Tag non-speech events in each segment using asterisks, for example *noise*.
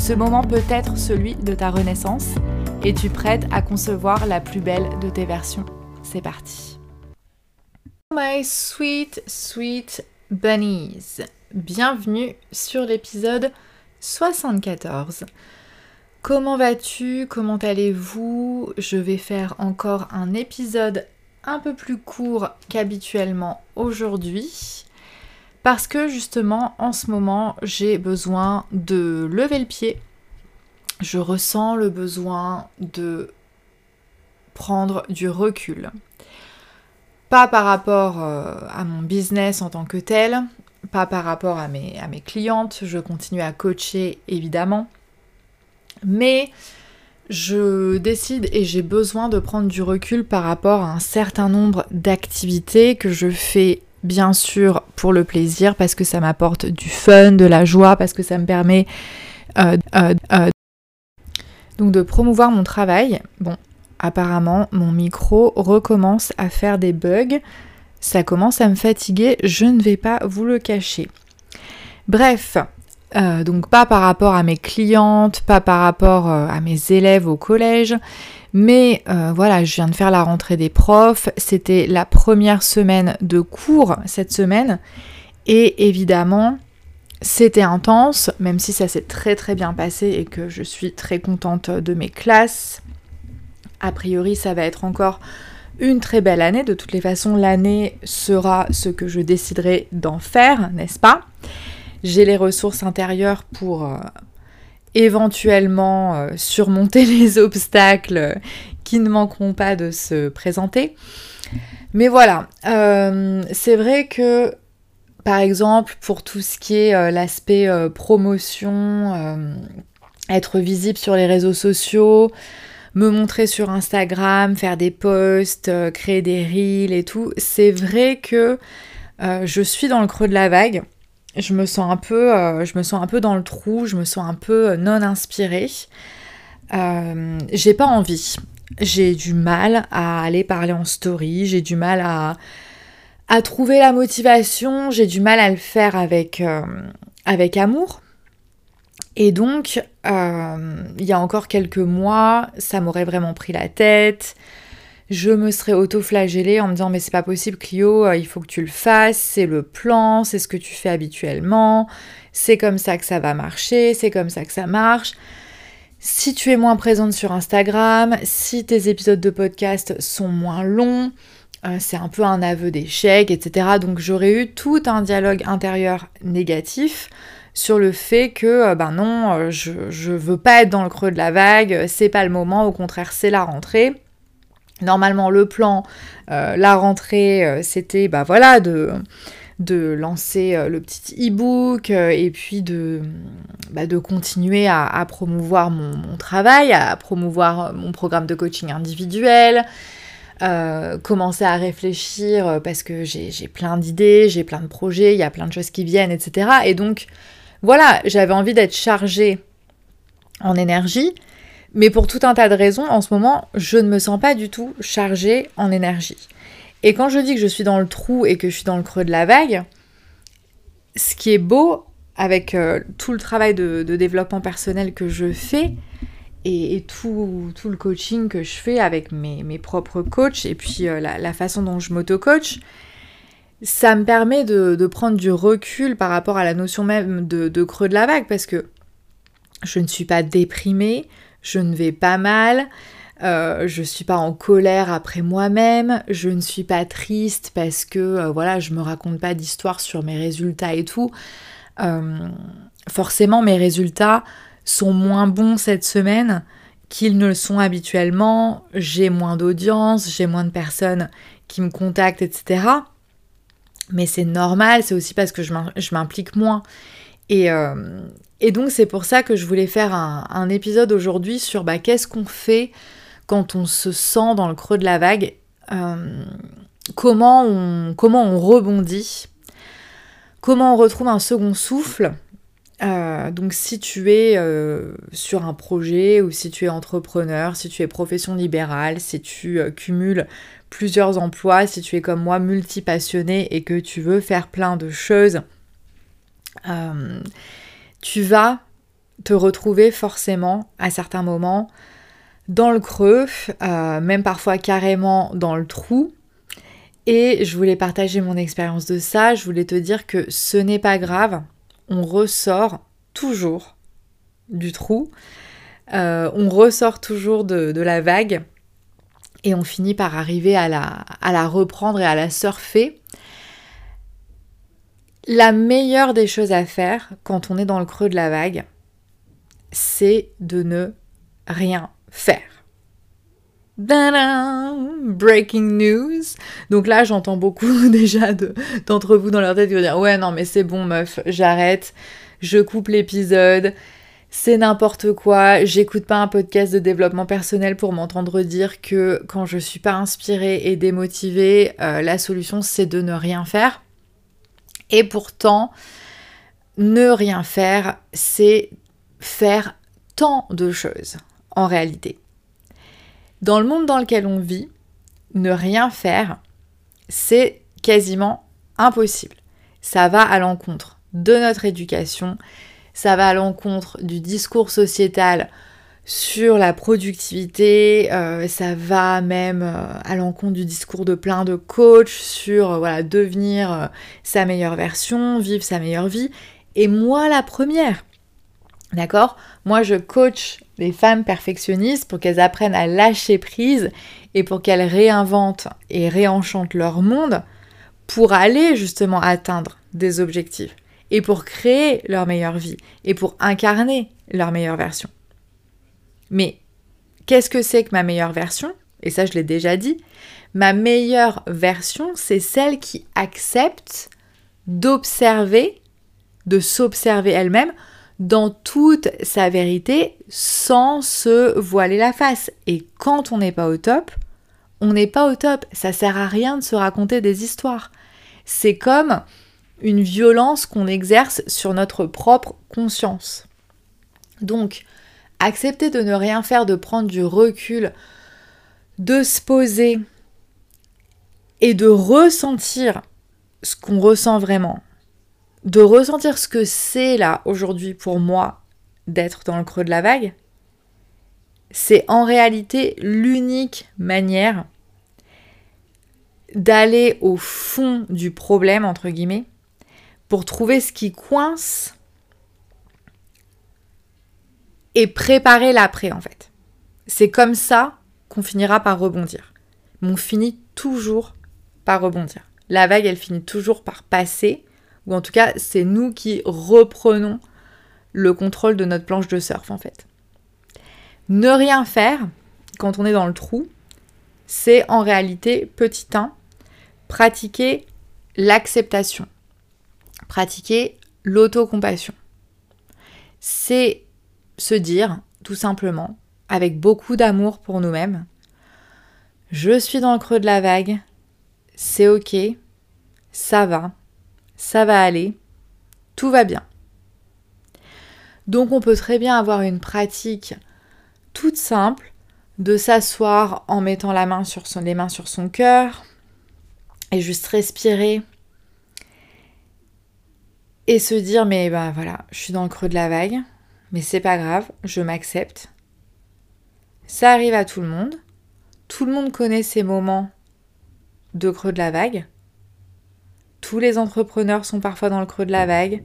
Ce moment peut être celui de ta renaissance. Es-tu prête à concevoir la plus belle de tes versions C'est parti. My sweet, sweet bunnies. Bienvenue sur l'épisode 74. Comment vas-tu? Comment allez-vous? Je vais faire encore un épisode un peu plus court qu'habituellement aujourd'hui parce que justement en ce moment j'ai besoin de lever le pied. Je ressens le besoin de prendre du recul. Pas par rapport euh, à mon business en tant que tel, pas par rapport à mes, à mes clientes, je continue à coacher évidemment, mais je décide et j'ai besoin de prendre du recul par rapport à un certain nombre d'activités que je fais bien sûr pour le plaisir, parce que ça m'apporte du fun, de la joie, parce que ça me permet euh, euh, euh, donc de promouvoir mon travail. Bon, apparemment, mon micro recommence à faire des bugs. Ça commence à me fatiguer, je ne vais pas vous le cacher. Bref, donc pas par rapport à mes clientes, pas par rapport à mes élèves au collège, mais euh, voilà, je viens de faire la rentrée des profs. C'était la première semaine de cours cette semaine. Et évidemment, c'était intense, même si ça s'est très très bien passé et que je suis très contente de mes classes. A priori, ça va être encore une très belle année. De toutes les façons, l'année sera ce que je déciderai d'en faire, n'est-ce pas? J'ai les ressources intérieures pour, euh, éventuellement euh, surmonter *laughs* les obstacles qui ne manqueront pas de se présenter. Mais voilà, euh, c'est vrai que par exemple pour tout ce qui est euh, l'aspect promotion, être visible sur les réseaux sociaux, me montrer sur Instagram, faire des posts, créer des reels et tout, c'est vrai que je suis dans le creux de la vague je me sens un peu, euh, je me sens un peu dans le trou, je me sens un peu euh, non inspirée. Euh, j'ai pas envie. J'ai du mal à aller parler en story, j'ai du mal à, à trouver la motivation, j'ai du mal à le faire avec, avec amour. Et donc, il y a encore quelques mois, ça m'aurait vraiment pris la tête je me serais auto-flagellée en me disant mais c'est pas possible Clio, euh, il faut que tu le fasses, c'est le plan, c'est ce que tu fais habituellement, c'est comme ça que ça va marcher, c'est comme ça que ça marche. Si tu es moins présente sur Instagram, si tes épisodes de podcast sont moins longs, euh, c'est un peu un aveu d'échec, etc. Donc j'aurais eu tout un dialogue intérieur négatif sur le fait que euh, ben non, je, je veux pas être dans le creux de la vague, c'est pas le moment, au contraire c'est la rentrée. Normalement, le plan, euh, la rentrée, euh, c'était bah voilà de, de lancer euh, le petit e-book et puis de, bah, de continuer à, promouvoir mon, travail, à promouvoir mon programme de coaching individuel, commencer à réfléchir parce que j'ai plein d'idées, j'ai plein de projets, il y a plein de choses qui viennent, etc. Et donc voilà, j'avais envie d'être chargée en énergie mais pour tout un tas de raisons, en ce moment, je ne me sens pas du tout chargée en énergie. Et quand je dis que je suis dans le trou et que je suis dans le creux de la vague, ce qui est beau avec euh, tout le travail de, développement personnel que je fais et, tout, le coaching que je fais avec mes, propres coachs et puis euh, la, façon dont je m'auto-coach, ça me permet de, prendre du recul par rapport à la notion même de, de creux de la vague parce que je ne suis pas déprimée, je ne vais pas mal, euh, je suis pas en colère après moi-même, je ne suis pas triste parce que euh, voilà, je me raconte pas d'histoire sur mes résultats et tout. Euh, forcément, mes résultats sont moins bons cette semaine qu'ils ne le sont habituellement. J'ai moins d'audience, j'ai moins de personnes qui me contactent, etc. Mais c'est normal, c'est aussi parce que je m'implique moins. Et, euh, et, donc c'est pour ça que je voulais faire un, épisode aujourd'hui sur bah, qu'est-ce qu'on fait quand on se sent dans le creux de la vague, euh, comment, on, comment on rebondit, comment on retrouve un second souffle. Euh, donc si tu es sur un projet ou si tu es entrepreneur, si tu es profession libérale, si tu cumules plusieurs emplois, si tu es comme moi multipassionné et que tu veux faire plein de choses, euh, tu vas te retrouver forcément à certains moments dans le creux, euh, même parfois carrément dans le trou. Et je voulais partager mon expérience de ça, je voulais te dire que ce n'est pas grave, on ressort toujours du trou, euh, on ressort toujours de, la vague et on finit par arriver à la reprendre et à la surfer. La meilleure des choses à faire quand on est dans le creux de la vague, c'est de ne rien faire. Breaking news. Donc là, j'entends beaucoup *laughs* déjà d'entre vous dans leur tête qui vont dire Ouais, non, mais c'est bon, meuf, j'arrête, je coupe l'épisode, c'est n'importe quoi, j'écoute pas un podcast de développement personnel pour m'entendre dire que quand je suis pas inspirée et démotivée, euh, la solution c'est de ne rien faire. Et pourtant, ne rien faire, c'est faire tant de choses en réalité. Dans le monde dans lequel on vit, ne rien faire, c'est quasiment impossible. Ça va à l'encontre de notre éducation, ça va à l'encontre du discours sociétal sur la productivité, euh, ça va même euh, à l'encontre du discours de plein de coachs sur euh, voilà, devenir sa meilleure version, vivre sa meilleure vie. Et moi la première, d'accord? Moi je coach les femmes perfectionnistes pour qu'elles apprennent à lâcher prise et pour qu'elles réinventent et réenchantent leur monde pour aller justement atteindre des objectifs et pour créer leur meilleure vie et pour incarner leur meilleure version. Mais qu'est-ce que c'est que ma meilleure version? Et ça, je l'ai déjà dit. Ma meilleure version, c'est celle qui accepte d'observer, de s'observer elle-même dans toute sa vérité sans se voiler la face. Et quand on n'est pas au top, on n'est pas au top. Ça sert à rien de se raconter des histoires. C'est comme une violence qu'on exerce sur notre propre conscience. Donc, accepter de ne rien faire, de prendre du recul, de se poser et de ressentir ce qu'on ressent vraiment, de ressentir ce que c'est là aujourd'hui pour moi d'être dans le creux de la vague, c'est en réalité l'unique manière d'aller au fond du problème, entre guillemets, pour trouver ce qui coince et préparer l'après en fait. C'est comme ça qu'on finira par rebondir. Mais on finit toujours par rebondir. La vague, elle finit toujours par passer, ou en tout cas, c'est nous qui reprenons le contrôle de notre planche de surf en fait. Ne rien faire quand on est dans le trou, c'est en réalité, petit 1, pratiquer l'acceptation pratiquer l'autocompassion. C'est se dire, tout simplement, avec beaucoup d'amour pour nous-mêmes, je suis dans le creux de la vague, c'est ok, ça va, ça va aller, tout va bien. Donc on peut très bien avoir une pratique toute simple de s'asseoir en mettant les mains sur son cœur et juste respirer et se dire mais ben voilà, je suis dans le creux de la vague, mais c'est pas grave, je m'accepte. Ça arrive à tout le monde. Tout le monde connaît ces moments de creux de la vague. Tous les entrepreneurs sont parfois dans le creux de la vague.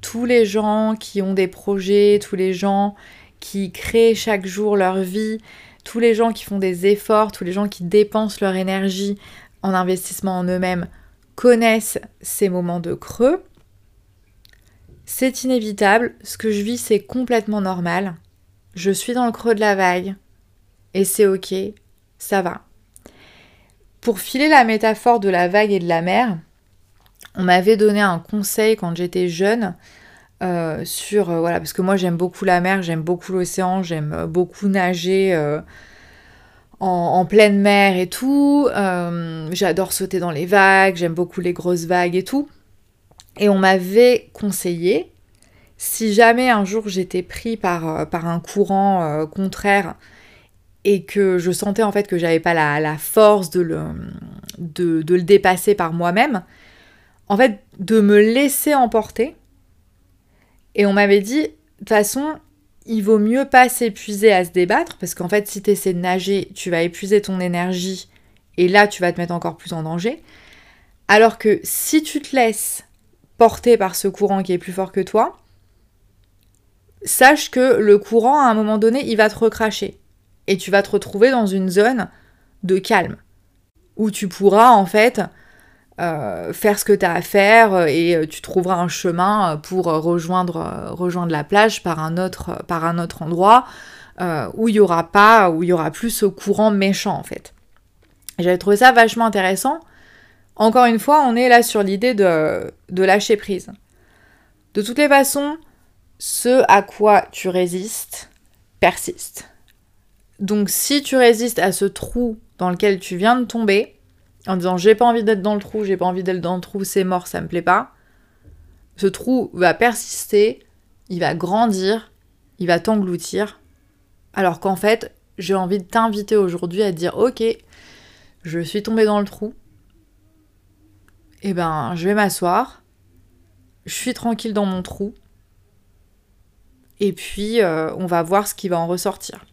Tous les gens qui ont des projets, tous les gens qui créent chaque jour leur vie, tous les gens qui font des efforts, tous les gens qui dépensent leur énergie en investissement en eux-mêmes connaissent ces moments de creux. C'est inévitable, ce que je vis c'est complètement normal. Je suis dans le creux de la vague et c'est ok, ça va. Pour filer la métaphore de la vague et de la mer, on m'avait donné un conseil quand j'étais jeune euh, sur euh, voilà parce que moi j'aime beaucoup la mer, j'aime beaucoup l'océan, j'aime euh, beaucoup nager en, pleine mer et tout. J'adore sauter dans les vagues, j'aime beaucoup les grosses vagues et tout. Et on m'avait conseillé si jamais un jour j'étais pris par, par un courant contraire et que je sentais en fait que j'avais pas la, force de le, de, de le dépasser par moi-même, en fait, de me laisser emporter. Et on m'avait dit, de toute façon, il vaut mieux pas s'épuiser à se débattre, parce qu'en fait, si tu essaies de nager, tu vas épuiser ton énergie, et là, tu vas te mettre encore plus en danger. Alors que si tu te laisses porter par ce courant qui est plus fort que toi, sache que le courant, à un moment donné, il va te recracher. Et tu vas te retrouver dans une zone de calme, où tu pourras, en fait, euh, faire ce que tu as à faire euh, et euh, tu trouveras un chemin pour rejoindre, rejoindre la plage par un autre, par un autre endroit où il y aura pas, où il y aura plus ce courant méchant en fait. J'avais trouvé ça vachement intéressant. Encore une fois, on est là sur l'idée de, lâcher prise. De toutes les façons, ce à quoi tu résistes persiste. Donc si tu résistes à ce trou dans lequel tu viens de tomber, en disant j'ai pas envie d'être dans le trou, j'ai pas envie d'être dans le trou, c'est mort, ça me plaît pas. Ce trou va persister, il va grandir, il va t'engloutir. Alors qu'en fait, j'ai envie de t'inviter aujourd'hui à dire ok, je suis tombée dans le trou. Eh ben, je vais m'asseoir. Je suis tranquille dans mon trou. Et puis, euh, on va voir ce qui va en ressortir.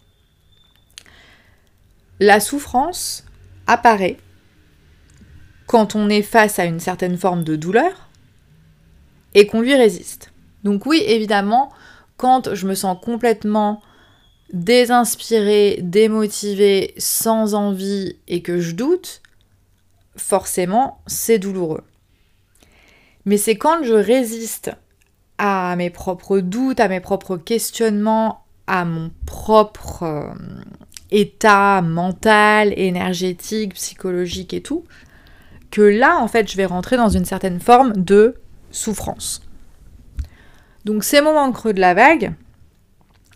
La souffrance apparaît quand on est face à une certaine forme de douleur et qu'on lui résiste. Donc oui, évidemment, quand je me sens complètement désinspirée, démotivée, sans envie et que je doute, forcément, c'est douloureux. Mais c'est quand je résiste à mes propres doutes, à mes propres questionnements, à mon propre euh, état mental, énergétique, psychologique et tout, que là, en fait, je vais rentrer dans une certaine forme de souffrance. Donc ces moments creux de la vague,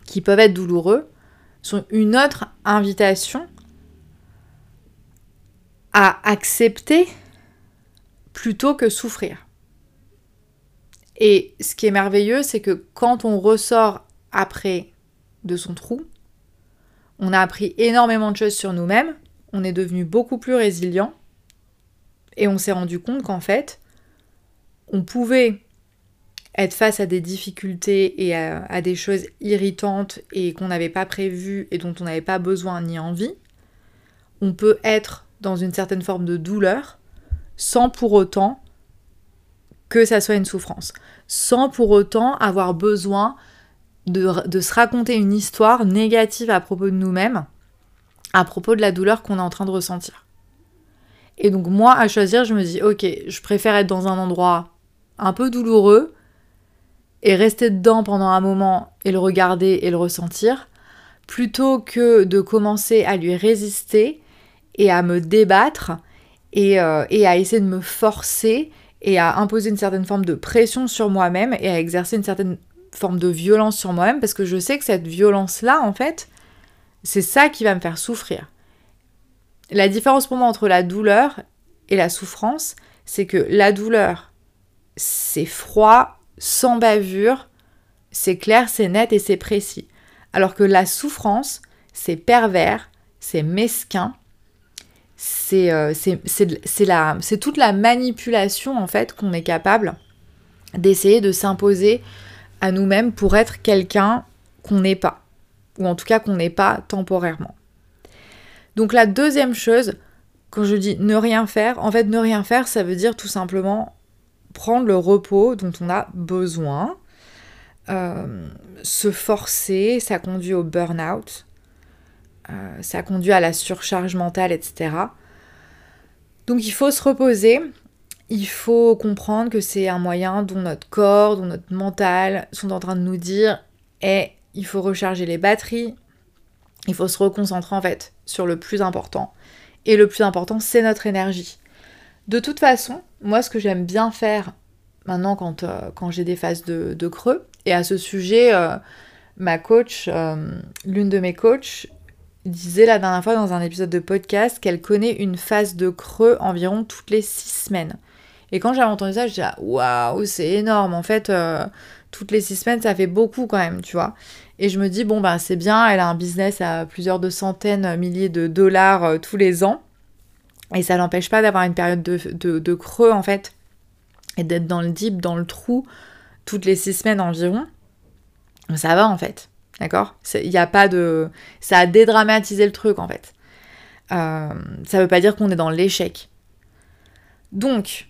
qui peuvent être douloureux, sont une autre invitation à accepter plutôt que souffrir. Et ce qui est merveilleux, c'est que quand on ressort après de son trou, on a appris énormément de choses sur nous-mêmes, on est devenu beaucoup plus résilient, et on s'est rendu compte qu'en fait, on pouvait être face à des difficultés et à, des choses irritantes et qu'on n'avait pas prévues et dont on n'avait pas besoin ni envie. On peut être dans une certaine forme de douleur sans pour autant que ça soit une souffrance, sans pour autant avoir besoin de, de se raconter une histoire négative à propos de nous-mêmes, à propos de la douleur qu'on est en train de ressentir. Et donc moi, à choisir, je me dis, ok, je préfère être dans un endroit un peu douloureux et rester dedans pendant un moment et le regarder et le ressentir, plutôt que de commencer à lui résister et à me débattre et, euh, et à essayer de me forcer et à imposer une certaine forme de pression sur moi-même et à exercer une certaine forme de violence sur moi-même parce que je sais que cette violence-là, en fait, c'est ça qui va me faire souffrir. La différence pour moi entre la douleur et la souffrance, c'est que la douleur, c'est froid, sans bavure, c'est clair, c'est net et c'est précis. Alors que la souffrance, c'est pervers, c'est mesquin, c'est euh, toute la manipulation en fait qu'on est capable d'essayer de s'imposer à nous-mêmes pour être quelqu'un qu'on n'est pas, ou en tout cas qu'on n'est pas temporairement. Donc la deuxième chose, quand je dis ne rien faire, en fait ne rien faire, ça veut dire tout simplement prendre le repos dont on a besoin. Euh, se forcer, ça conduit au burn-out. Ça conduit à la surcharge mentale, etc. Donc il faut se reposer, il faut comprendre que c'est un moyen dont notre corps, dont notre mental sont en train de nous dire et eh, il faut recharger les batteries, il faut se reconcentrer en fait sur le plus important. Et le plus important, c'est notre énergie. De toute façon, moi ce que j'aime bien faire maintenant quand, euh, quand j'ai des phases de, creux, et à ce sujet, euh, ma coach, euh, l'une de mes coachs, disait la dernière fois dans un épisode de podcast qu'elle connaît une phase de creux environ toutes les six semaines. Et quand j'avais entendu ça, je disais waouh, c'est énorme. En fait, toutes les six semaines, ça fait beaucoup quand même, tu vois. Et je me dis, bon, bah, c'est bien, elle a un business à plusieurs de centaines, milliers de dollars tous les ans. Et ça n'empêche pas d'avoir une période de, creux, en fait, et d'être dans le deep, dans le trou, toutes les six semaines environ. Ça va, en fait. D'accord? Il n'y a pas de... Ça a dédramatisé le truc, en fait. Euh, ça ne veut pas dire qu'on est dans l'échec. Donc,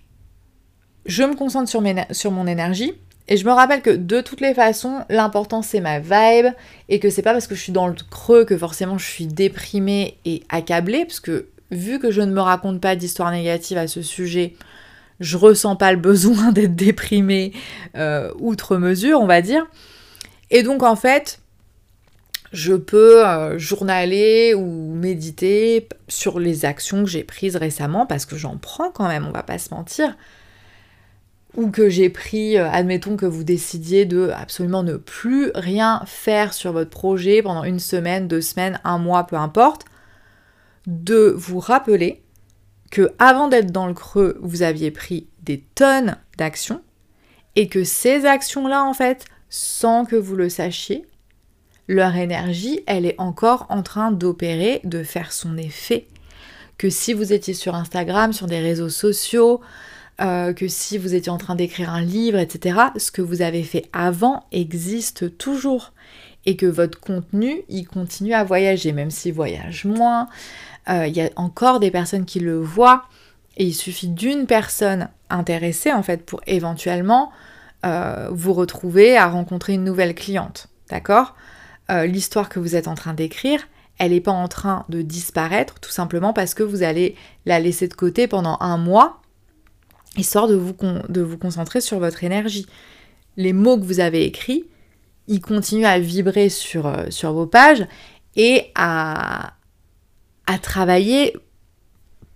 je me concentre sur, mes, sur mon énergie. Et je me rappelle que de toutes les façons, l'important c'est ma vibe et que c'est pas parce que je suis dans le creux que forcément je suis déprimée et accablée, parce que vu que je ne me raconte pas d'histoire négative à ce sujet, je ressens pas le besoin *laughs* d'être déprimée euh, outre mesure, on va dire. Et donc en fait, je peux euh, journaler ou méditer sur les actions que j'ai prises récemment, parce que j'en prends quand même, on va pas se mentir. Ou que j'ai pris, euh, admettons que vous décidiez de absolument ne plus rien faire sur votre projet pendant une semaine, deux semaines, un mois, peu importe de vous rappeler que avant d'être dans le creux, vous aviez pris des tonnes d'actions et que ces actions-là, en fait, sans que vous le sachiez, leur énergie, elle est encore en train d'opérer, de faire son effet. Que si vous étiez sur Instagram, sur des réseaux sociaux, euh, que si vous étiez en train d'écrire un livre, etc., ce que vous avez fait avant existe toujours. Et que votre contenu, il continue à voyager, même s'il voyage moins, euh, il y a encore des personnes qui le voient et il suffit d'une personne intéressée en fait pour éventuellement euh, vous retrouver à rencontrer une nouvelle cliente. D'accord? Euh, L'histoire que vous êtes en train d'écrire, elle n'est pas en train de disparaître tout simplement parce que vous allez la laisser de côté pendant un mois, histoire de vous, de vous concentrer sur votre énergie. Les mots que vous avez écrits, ils continuent à vibrer sur, sur vos pages et à travailler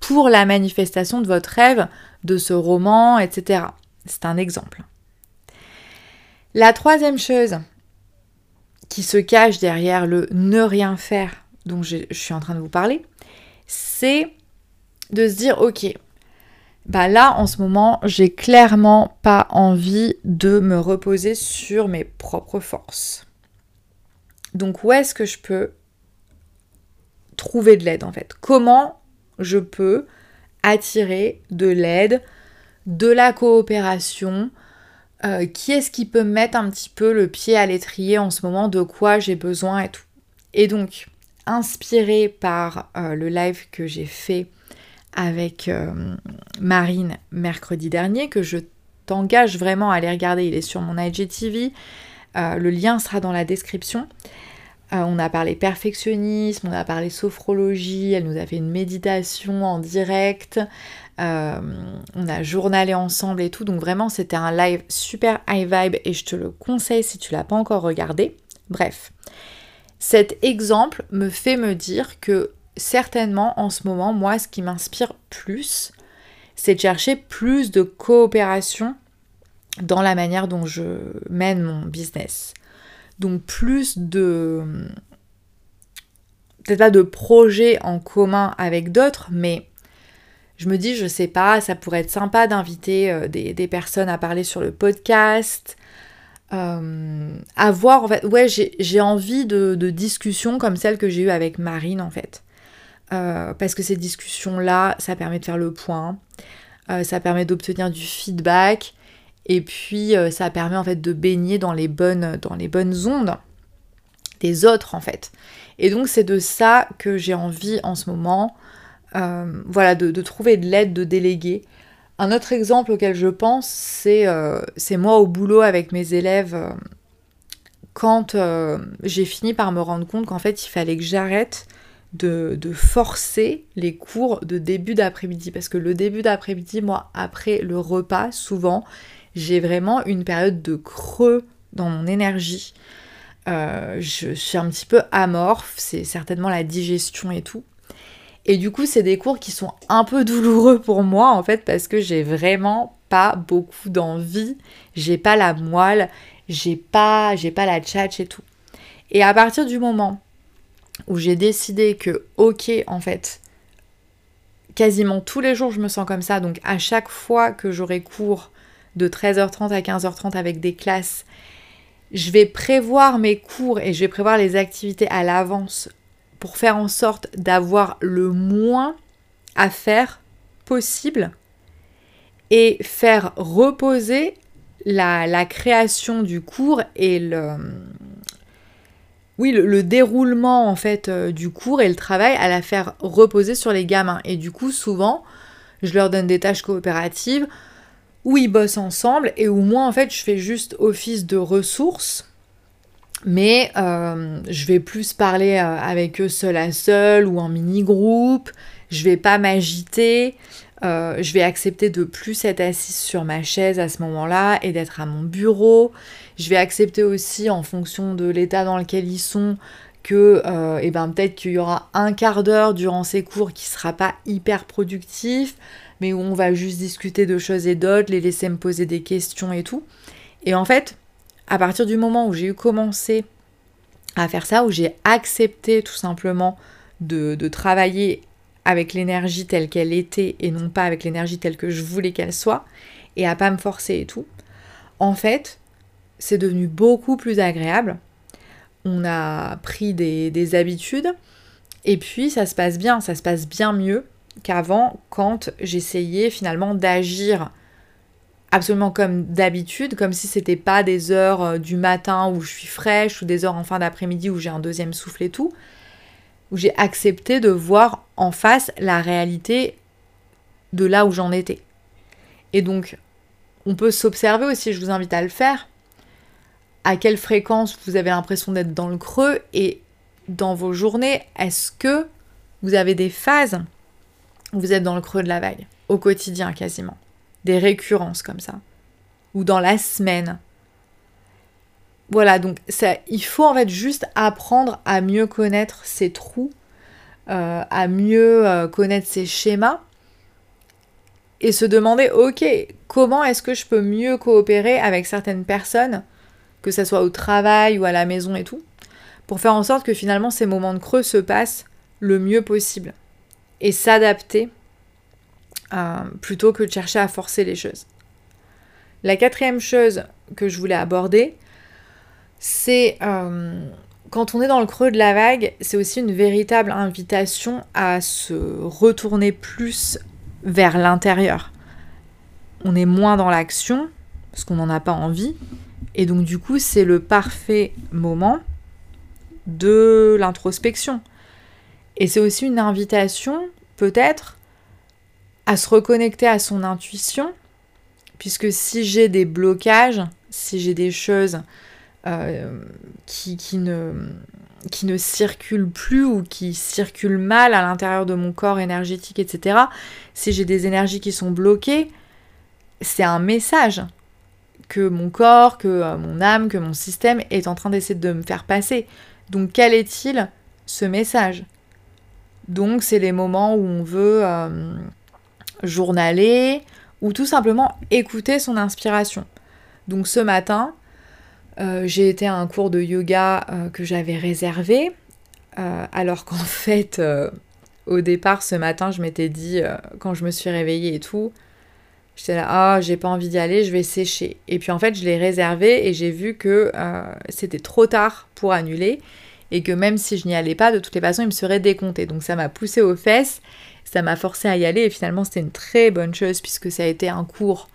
pour la manifestation de votre rêve, de ce roman, etc. C'est un exemple. La troisième chose qui se cache derrière le ne rien faire dont je, suis en train de vous parler, c'est de se dire ok, bah là en ce moment j'ai clairement pas envie de me reposer sur mes propres forces. Donc où est-ce que je peux trouver de l'aide en fait? Comment je peux attirer de l'aide, de la coopération euh, Qui est-ce qui peut mettre un petit peu le pied à l'étrier en ce moment? De quoi j'ai besoin et tout? Et donc, inspiré par euh, le live que j'ai fait avec euh, Marine mercredi dernier, que je t'engage vraiment à aller regarder, il est sur mon IGTV, le lien sera dans la description. On a parlé perfectionnisme, on a parlé sophrologie, elle nous a fait une méditation en direct, euh, on a journalé ensemble et tout, donc vraiment c'était un live super high vibe et je te le conseille si tu l'as pas encore regardé. Bref, cet exemple me fait me dire que certainement en ce moment, moi ce qui m'inspire plus, c'est de chercher plus de coopération dans la manière dont je mène mon business. Donc plus de... Peut-être pas de projets en commun avec d'autres, mais je me dis, je sais pas, ça pourrait être sympa d'inviter euh, des, personnes à parler sur le podcast. Euh, avoir, en fait, ouais, j'ai envie de, discussions comme celle que j'ai eue avec Marine, en fait. Euh, parce que ces discussions-là, ça permet de faire le point, ça permet d'obtenir du feedback, et puis euh, ça permet en fait de baigner dans les bonnes, dans les bonnes ondes des autres en fait. Et donc c'est de ça que j'ai envie en ce moment, euh, voilà, de, trouver de l'aide, de déléguer. Un autre exemple auquel je pense, c'est euh, moi au boulot avec mes élèves, quand j'ai fini par me rendre compte qu'en fait il fallait que j'arrête de, de, forcer les cours de début d'après-midi. Parce que le début d'après-midi, moi, après le repas, souvent, j'ai vraiment une période de creux dans mon énergie. Euh, je suis un petit peu amorphe, c'est certainement la digestion et tout. Et du coup, c'est des cours qui sont un peu douloureux pour moi en fait parce que j'ai vraiment pas beaucoup d'envie, j'ai pas la moelle, j'ai pas j'ai pas la tchatch et tout. Et à partir du moment où j'ai décidé que OK en fait, quasiment tous les jours je me sens comme ça, donc à chaque fois que j'aurai cours de 13h30 à 15h30 avec des classes, je vais prévoir mes cours et je vais prévoir les activités à l'avance pour faire en sorte d'avoir le moins à faire possible et faire reposer la, création du cours et le, oui, le, déroulement en fait euh, du cours et le travail à la faire reposer sur les gamins. Et du coup, souvent, je leur donne des tâches coopératives où ils bossent ensemble et où moi en fait je fais juste office de ressources mais euh, je vais plus parler euh, avec eux seul à seul ou en mini-groupe, je vais pas m'agiter, euh, je vais accepter de plus être assise sur ma chaise à ce moment-là et d'être à mon bureau. Je vais accepter aussi en fonction de l'état dans lequel ils sont que eh ben, peut-être qu'il y aura un quart d'heure durant ces cours qui sera pas hyper productif mais où on va juste discuter de choses et d'autres, les laisser me poser des questions et tout. Et en fait, à partir du moment où j'ai eu commencé à faire ça, où j'ai accepté tout simplement de, travailler avec l'énergie telle qu'elle était et non pas avec l'énergie telle que je voulais qu'elle soit, et à pas me forcer et tout, en fait, c'est devenu beaucoup plus agréable. On a pris des, des habitudes, et puis ça se passe bien, ça se passe bien mieux qu'avant quand j'essayais finalement d'agir absolument comme d'habitude, comme si c'était pas des heures euh, du matin où je suis fraîche ou des heures en fin d'après-midi où j'ai un deuxième souffle et tout, où j'ai accepté de voir en face la réalité de là où j'en étais. Et donc, on peut s'observer aussi, je vous invite à le faire, à quelle fréquence vous avez l'impression d'être dans le creux et dans vos journées, est-ce que vous avez des phases vous êtes dans le creux de la vague, au quotidien quasiment? Des récurrences comme ça. Ou dans la semaine. Voilà, donc ça, il faut en fait juste apprendre à mieux connaître ses trous, euh, à mieux euh, connaître ses schémas et se demander, ok, comment est-ce que je peux mieux coopérer avec certaines personnes, que ce soit au travail ou à la maison et tout, pour faire en sorte que finalement ces moments de creux se passent le mieux possible et s'adapter plutôt que de chercher à forcer les choses. La quatrième chose que je voulais aborder, c'est euh, quand on est dans le creux de la vague, c'est aussi une véritable invitation à se retourner plus vers l'intérieur. On est moins dans l'action, parce qu'on n'en a pas envie, et donc du coup c'est le parfait moment de l'introspection. Et c'est aussi une invitation, peut-être, à se reconnecter à son intuition, puisque si j'ai des blocages, si j'ai des choses euh, qui, qui, ne, qui ne circulent plus ou qui circulent mal à l'intérieur de mon corps énergétique, etc., si j'ai des énergies qui sont bloquées, c'est un message que mon corps, que euh, mon âme, que mon système est en train d'essayer de me faire passer. Donc quel est-il ce message? Donc c'est les moments où on veut euh, journaler ou tout simplement écouter son inspiration. Donc ce matin, euh, j'ai été à un cours de yoga euh, que j'avais réservé, alors qu'en *laughs* fait, au départ, ce matin, je m'étais dit, quand je me suis réveillée et tout, j'étais là, ah, j'ai pas envie d'y aller, je vais sécher. Et puis en fait, je l'ai réservé et j'ai vu que c'était trop tard pour annuler et que même si je n'y allais pas, de toutes les façons, il me serait décompté. Donc ça m'a poussé aux fesses, ça m'a forcé à y aller et finalement c'était une très bonne chose puisque ça a été un cours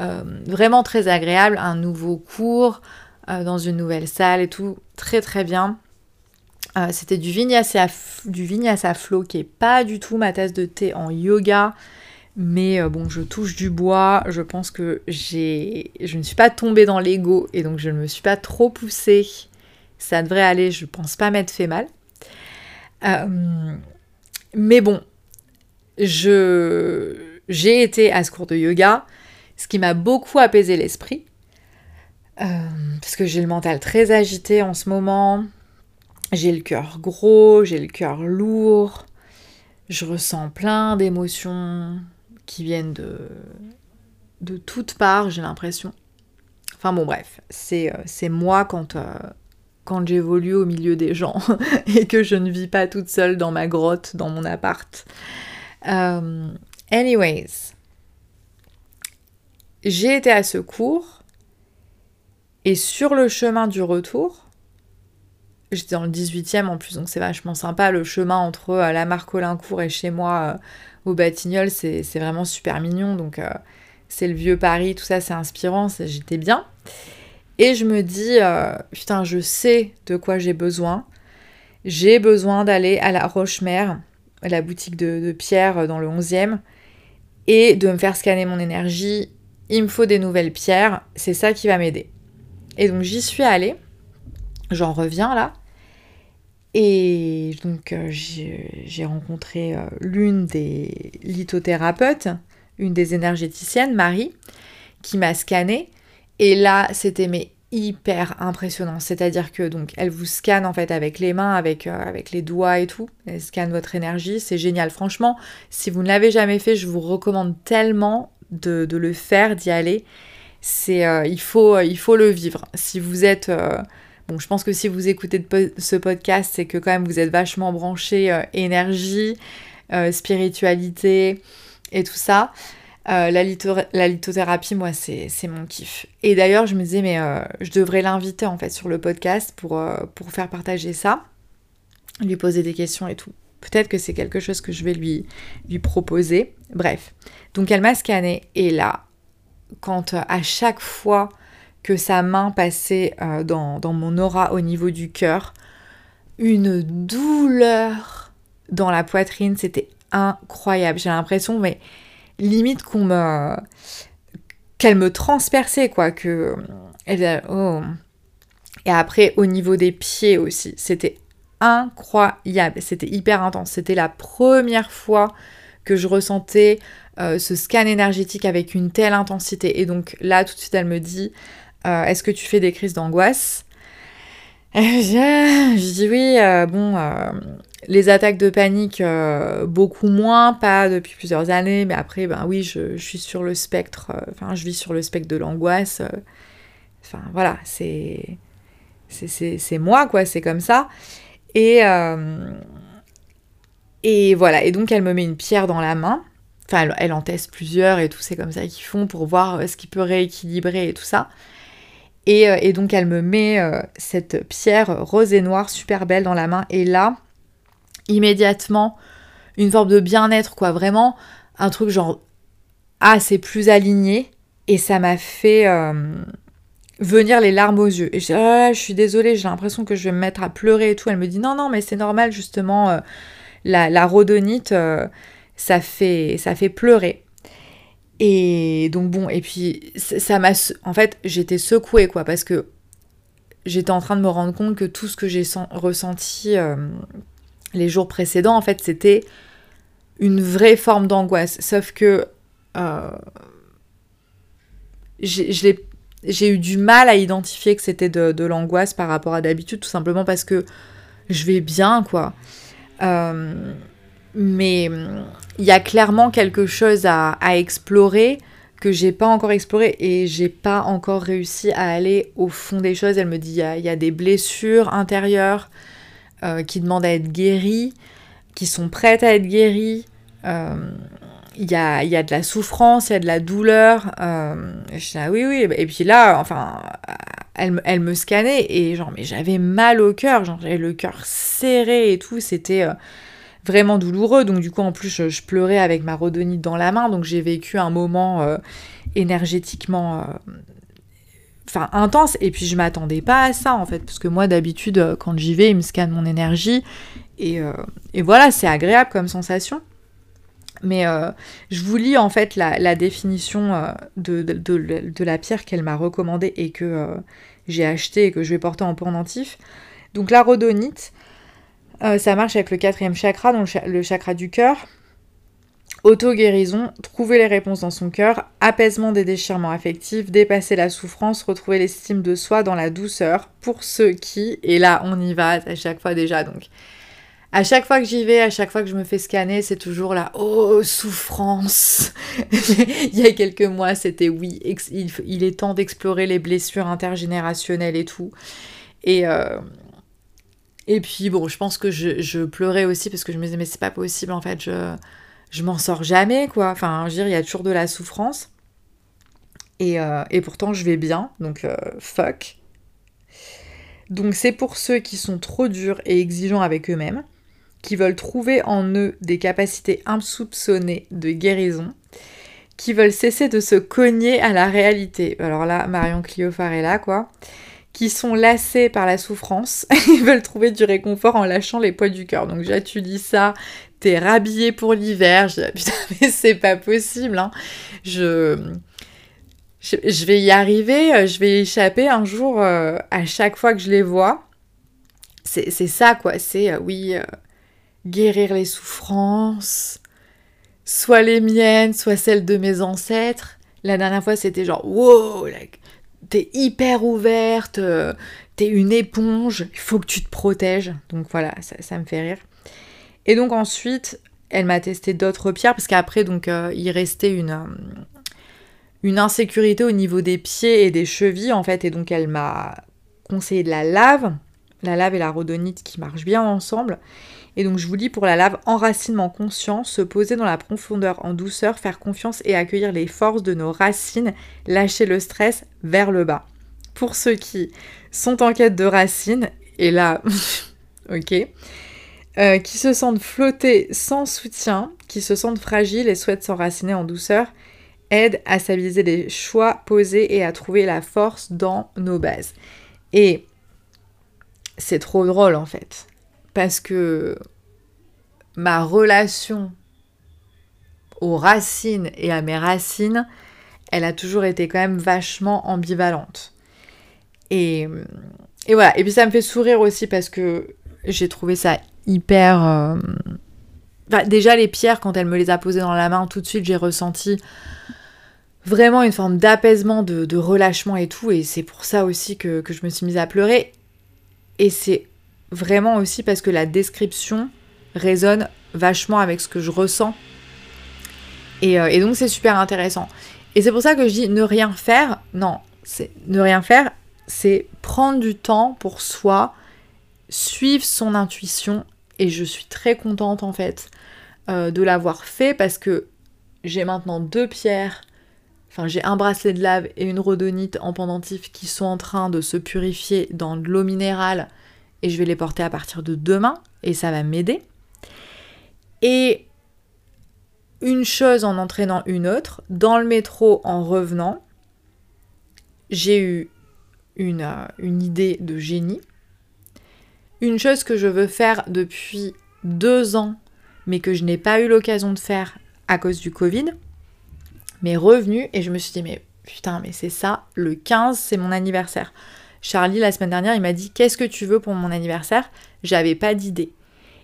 euh, vraiment très agréable, un nouveau cours euh, dans une nouvelle salle et tout, très très bien. Euh, c'était du vinyasa, du vinyasa flow qui est pas du tout ma tasse de thé en yoga. Mais bon, je touche du bois, je pense que je ne suis pas tombée dans l'ego et donc je ne me suis pas trop poussée ça devrait aller, je pense pas m'être fait mal. mais bon, je j'ai été à ce cours de yoga, ce qui m'a beaucoup apaisé l'esprit. parce que j'ai le mental très agité en ce moment. J'ai le cœur gros, j'ai le cœur lourd. Je ressens plein d'émotions qui viennent de, de toutes parts, j'ai l'impression. Enfin bon, bref, c'est euh, moi quand, euh, quand j'évolue au milieu des gens *laughs* et que je ne vis pas toute seule dans ma grotte, dans mon appart. Euh, anyways, j'ai été à ce cours et sur le chemin du retour, J'étais dans le 18e en plus, donc c'est vachement sympa. Le chemin entre euh, la marque Olincourt et chez moi euh, au Batignolles, c'est vraiment super mignon. Donc c'est le vieux Paris, tout ça, c'est inspirant, j'étais bien. Et je me dis, putain, je sais de quoi j'ai besoin. J'ai besoin d'aller à la Roche-Mère, la boutique de, de pierres dans le 11e, et de me faire scanner mon énergie. Il me faut des nouvelles pierres, c'est ça qui va m'aider. Et donc j'y suis allée j'en reviens là. Et donc euh, j'ai rencontré euh, l'une des lithothérapeutes, une des énergéticiennes, Marie, qui m'a scanné. Et là, c'était mais hyper impressionnant. C'est-à-dire que donc elle vous scanne en fait avec les mains, avec, euh, avec les doigts et tout. Elle scanne votre énergie. C'est génial. Franchement, si vous ne l'avez jamais fait, je vous recommande tellement de, le faire, d'y aller. C'est il, faut, il faut le vivre. Si vous êtes Bon, je pense que si vous écoutez ce podcast, c'est que quand même vous êtes vachement branché euh, énergie, euh, spiritualité et tout ça. Euh, la, lithothérapie, moi, c'est mon kiff. Et d'ailleurs, je me disais, mais je devrais l'inviter en fait sur le podcast pour, pour faire partager ça, lui poser des questions et tout. Peut-être que c'est quelque chose que je vais lui, lui proposer. Bref. Donc, elle m'a scanné et là, quand à chaque fois que sa main passait euh, dans, mon aura au niveau du cœur. Une douleur dans la poitrine, c'était incroyable. J'ai l'impression, mais limite qu'on qu'elle me transperçait, quoi. Que. Oh. Et après, au niveau des pieds aussi, c'était incroyable. C'était hyper intense. C'était la première fois que je ressentais euh, ce scan énergétique avec une telle intensité. Et donc là, tout de suite, elle me dit euh, est-ce que tu fais des crises d'angoisse? *laughs* Je, dis oui, euh, bon, les attaques de panique, beaucoup moins, pas depuis plusieurs années, mais après, ben oui, je, suis sur le spectre, enfin, je vis sur le spectre de l'angoisse. Enfin, voilà, c'est, c'est, moi, quoi, c'est comme ça. Et, et voilà, et donc elle me met une pierre dans la main. Enfin, elle, elle en teste plusieurs et tout, c'est comme ça qu'ils font pour voir ce qui peut rééquilibrer et tout ça. Euh, et, donc elle me met euh, cette pierre rose et noire super belle dans la main. Et là, immédiatement, une forme de bien-être, quoi. Vraiment, un truc genre, ah, c'est plus aligné. Et ça m'a fait euh, venir les larmes aux yeux. Et je dis, oh suis désolée, j'ai l'impression que je vais me mettre à pleurer et tout. Elle me dit, non, non, mais c'est normal, justement, la, la, rhodonite, ça, fait, ça fait pleurer. Et donc bon, et puis ça m'a... En fait, j'étais secouée, quoi, parce que j'étais en train de me rendre compte que tout ce que j'ai ressenti euh, les jours précédents, en fait, c'était une vraie forme d'angoisse. Sauf que euh, j'ai eu du mal à identifier que c'était de, l'angoisse par rapport à d'habitude, tout simplement parce que je vais bien, quoi. Euh, mais il y a clairement quelque chose à, explorer que j'ai pas encore exploré et j'ai pas encore réussi à aller au fond des choses. Elle me dit il y, a des blessures intérieures euh, qui demandent à être guéries, qui sont prêtes à être guéries. Euh, il y, a, y, a, de la souffrance, il y a de la douleur. Euh, je dis, ah oui, oui. Et puis là, enfin, elle, elle me scannait et genre, mais j'avais mal au cœur, genre, j'avais le cœur serré et tout. C'était vraiment douloureux. Donc du coup, en plus, je, pleurais avec ma rhodonite dans la main. Donc j'ai vécu un moment énergétiquement... Euh, enfin intense. Et puis je m'attendais pas à ça en fait. Parce que moi d'habitude euh, quand j'y vais il me scanne mon énergie. Et, voilà c'est agréable comme sensation. Mais je vous lis en fait la, définition de, la pierre qu'elle m'a recommandée et que j'ai acheté et que je vais porter en pendentif. Donc la rhodonite Euh, ça marche avec le quatrième chakra, donc le chakra du cœur. Auto-guérison, trouver les réponses dans son cœur, apaisement des déchirements affectifs, dépasser la souffrance, retrouver l'estime de soi dans la douceur pour ceux qui, et là on y va à chaque fois déjà donc. À chaque fois que j'y vais, à chaque fois que je me fais scanner, c'est toujours la oh souffrance. *laughs* il y a quelques mois, c'était oui, il, est temps d'explorer les blessures intergénérationnelles et tout. Et euh, et puis bon, je pense que je, pleurais aussi parce que je me disais mais c'est pas possible en fait, je, je m'en sors jamais quoi. Enfin, je veux il y a toujours de la souffrance. Et, euh, pourtant je vais bien, donc euh, fuck. Donc c'est pour ceux qui sont trop durs et exigeants avec eux-mêmes, qui veulent trouver en eux des capacités insoupçonnées de guérison, qui veulent cesser de se cogner à la réalité. Alors là, Marion Clio Farella quoi qui sont lassés par la souffrance *laughs* et veulent trouver du réconfort en lâchant les poids du cœur. Donc déjà tu dis ça, t'es rhabillé pour l'hiver, je dis putain *laughs* mais c'est pas possible, hein. je... je... vais y arriver, je vais échapper un jour euh, à chaque fois que je les vois. C'est ça quoi, c'est euh, oui, euh, guérir les souffrances, soit les miennes, soit celles de mes ancêtres. La dernière fois c'était genre wow, t'es hyper ouverte, euh, t'es une éponge, il faut que tu te protèges. Donc voilà, ça, me fait rire. Et donc ensuite, elle m'a testé d'autres pierres, parce qu'après, donc, euh, il restait une, euh, une insécurité au niveau des pieds et des chevilles, en fait, et donc elle m'a conseillé de la lave, la lave et la rhodonite qui marchent bien ensemble. Et donc je vous dis pour la lave, enracinement conscient, se poser dans la profondeur en douceur, faire confiance et accueillir les forces de nos racines, lâcher le stress vers le bas. Pour ceux qui sont en quête de racines, et là, *laughs* ok, euh, qui se sentent flotter sans soutien, qui se sentent fragiles et souhaitent s'enraciner en douceur, aide à stabiliser les choix posés et à trouver la force dans nos bases. Et c'est trop drôle en fait parce que ma relation aux racines et à mes racines, elle a toujours été quand même vachement ambivalente. Et, voilà, et puis ça me fait sourire aussi parce que j'ai trouvé ça hyper... Euh, déjà les pierres, quand elle me les a posées dans la main, tout de suite j'ai ressenti vraiment une forme d'apaisement, de, relâchement et tout, et c'est pour ça aussi que, que je me suis mise à pleurer. Et c'est vraiment aussi parce que la description résonne vachement avec ce que je ressens. Euh, et, donc c'est super intéressant. Et c'est pour ça que je dis ne rien faire. Non, c'est ne rien faire, c'est prendre du temps pour soi, suivre son intuition. Et je suis très contente en fait euh, de l'avoir fait parce que j'ai maintenant deux pierres. Enfin, j'ai un bracelet de lave et une rhodonite en pendentif qui sont en train de se purifier dans de l'eau minérale et je vais les porter à partir de demain et ça va m'aider. Et une chose en entraînant une autre, dans le métro en revenant, j'ai eu une, euh, une idée de génie. Une chose que je veux faire depuis deux ans, mais que je n'ai pas eu l'occasion de faire à cause du Covid, m'est revenue et je me suis dit, mais putain, mais c'est ça, le 15, c'est mon anniversaire. Charlie, la semaine dernière, il m'a dit Qu'est-ce que tu veux pour mon anniversaire? J'avais pas d'idée.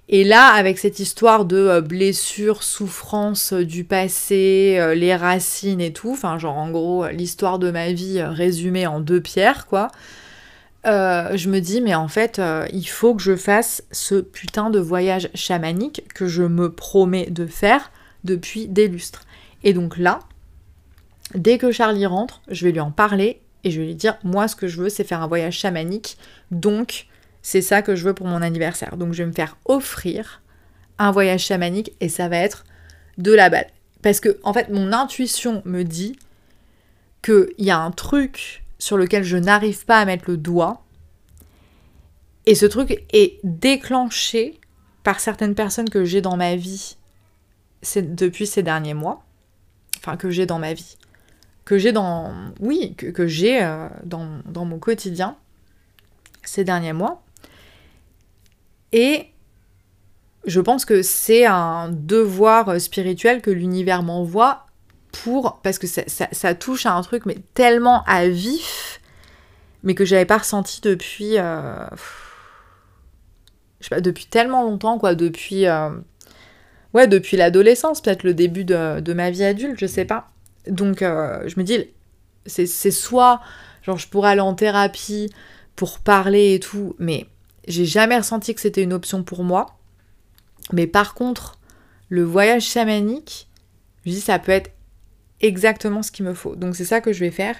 Et là, avec cette histoire de euh, blessures, souffrances euh, du passé, euh, les racines et tout, enfin, genre en gros, l'histoire de ma vie résumée en deux pierres, quoi. Je me dis, mais en fait, il faut que je fasse ce putain de voyage chamanique que je me promets de faire depuis des lustres. Et donc là, dès que Charlie rentre, je vais lui en parler et je vais lui dire moi ce que je veux c'est faire un voyage chamanique. Donc c'est ça que je veux pour mon anniversaire. Donc je vais me faire offrir un voyage chamanique et ça va être de la balle. Parce que en fait mon intuition me dit qu'il y a un truc sur lequel je n'arrive pas à mettre le doigt et ce truc est déclenché par certaines personnes que j'ai dans ma vie depuis ces derniers mois enfin que j'ai dans ma vie que j'ai dans. Oui, que, j'ai euh, dans, mon quotidien ces derniers mois. Et je pense que c'est un devoir spirituel que l'univers m'envoie pour. Parce que ça, touche à un truc, mais tellement à vif, mais que j'avais pas ressenti depuis. Euh, je sais pas, depuis tellement longtemps, quoi, depuis, euh, ouais, depuis l'adolescence, peut-être le début de, ma vie adulte, je sais pas. Donc, euh, je me dis, c'est soit, genre, je pourrais aller en thérapie pour parler et tout, mais j'ai jamais ressenti que c'était une option pour moi. Mais par contre, le voyage chamanique, je dis, ça peut être exactement ce qu'il me faut. Donc, c'est ça que je vais faire.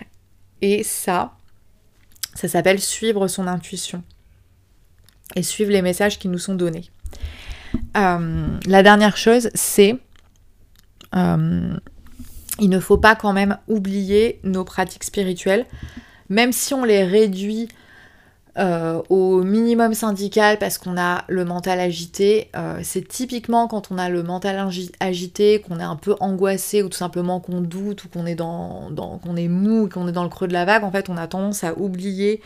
Et ça, ça s'appelle suivre son intuition et suivre les messages qui nous sont donnés. Euh, la dernière chose, c'est euh, il ne faut pas quand même oublier nos pratiques spirituelles, même si on les réduit euh, au minimum syndical parce qu'on a le mental agité. c'est typiquement quand on a le mental agité, qu'on est un peu angoissé ou tout simplement qu'on doute ou qu'on est dans, qu'on est mou, qu'on est dans le creux de la vague. En fait, on a tendance à oublier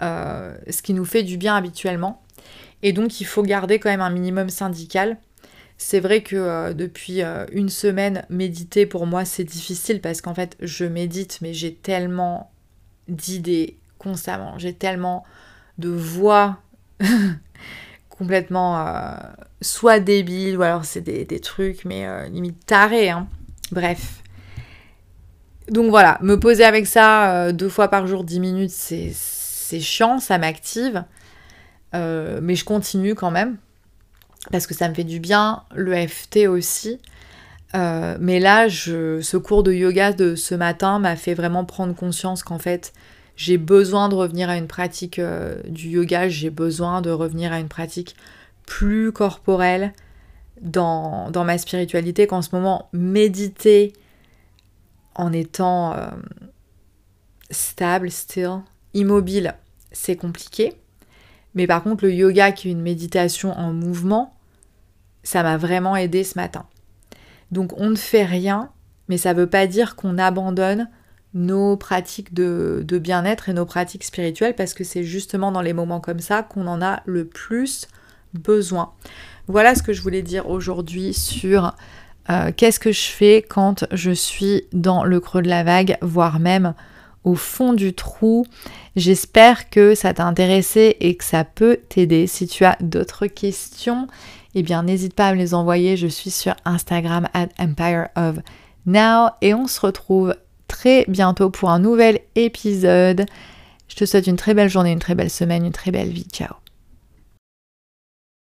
ce qui nous fait du bien habituellement. Et donc il faut garder quand même un minimum syndical. C'est vrai que euh, depuis euh, une semaine, méditer pour moi c'est difficile parce qu'en fait je médite mais j'ai tellement d'idées constamment, j'ai tellement de voix *laughs* complètement euh, soit débiles ou alors c'est des, trucs mais limite tarés. Hein. Bref. Donc voilà, me poser avec ça deux fois par jour, 10 minutes, c'est chiant, ça m'active. Euh, mais je continue quand même parce que ça me fait du bien, le FT aussi. Euh, mais là, ce cours de yoga de ce matin m'a fait vraiment prendre conscience qu'en fait, j'ai besoin de revenir à une pratique euh, du yoga, j'ai besoin de revenir à une pratique plus corporelle dans, dans ma spiritualité, qu'en ce moment, méditer en étant stable, still, immobile, c'est compliqué. Mais par contre, le yoga, qui est une méditation en mouvement, ça m'a vraiment aidé ce matin. Donc on ne fait rien, mais ça ne veut pas dire qu'on abandonne nos pratiques de, bien-être et nos pratiques spirituelles, parce que c'est justement dans les moments comme ça qu'on en a le plus besoin. Voilà ce que je voulais dire aujourd'hui sur euh, qu'est-ce que je fais quand je suis dans le creux de la vague, voire même au fond du trou. J'espère que ça t'a intéressé et que ça peut t'aider. Si tu as d'autres questions, eh bien n'hésite pas à me les envoyer. Je suis sur Instagram at Empire of Now et on se retrouve très bientôt pour un nouvel épisode. Je te souhaite une très belle journée, une très belle semaine, une très belle vie. Ciao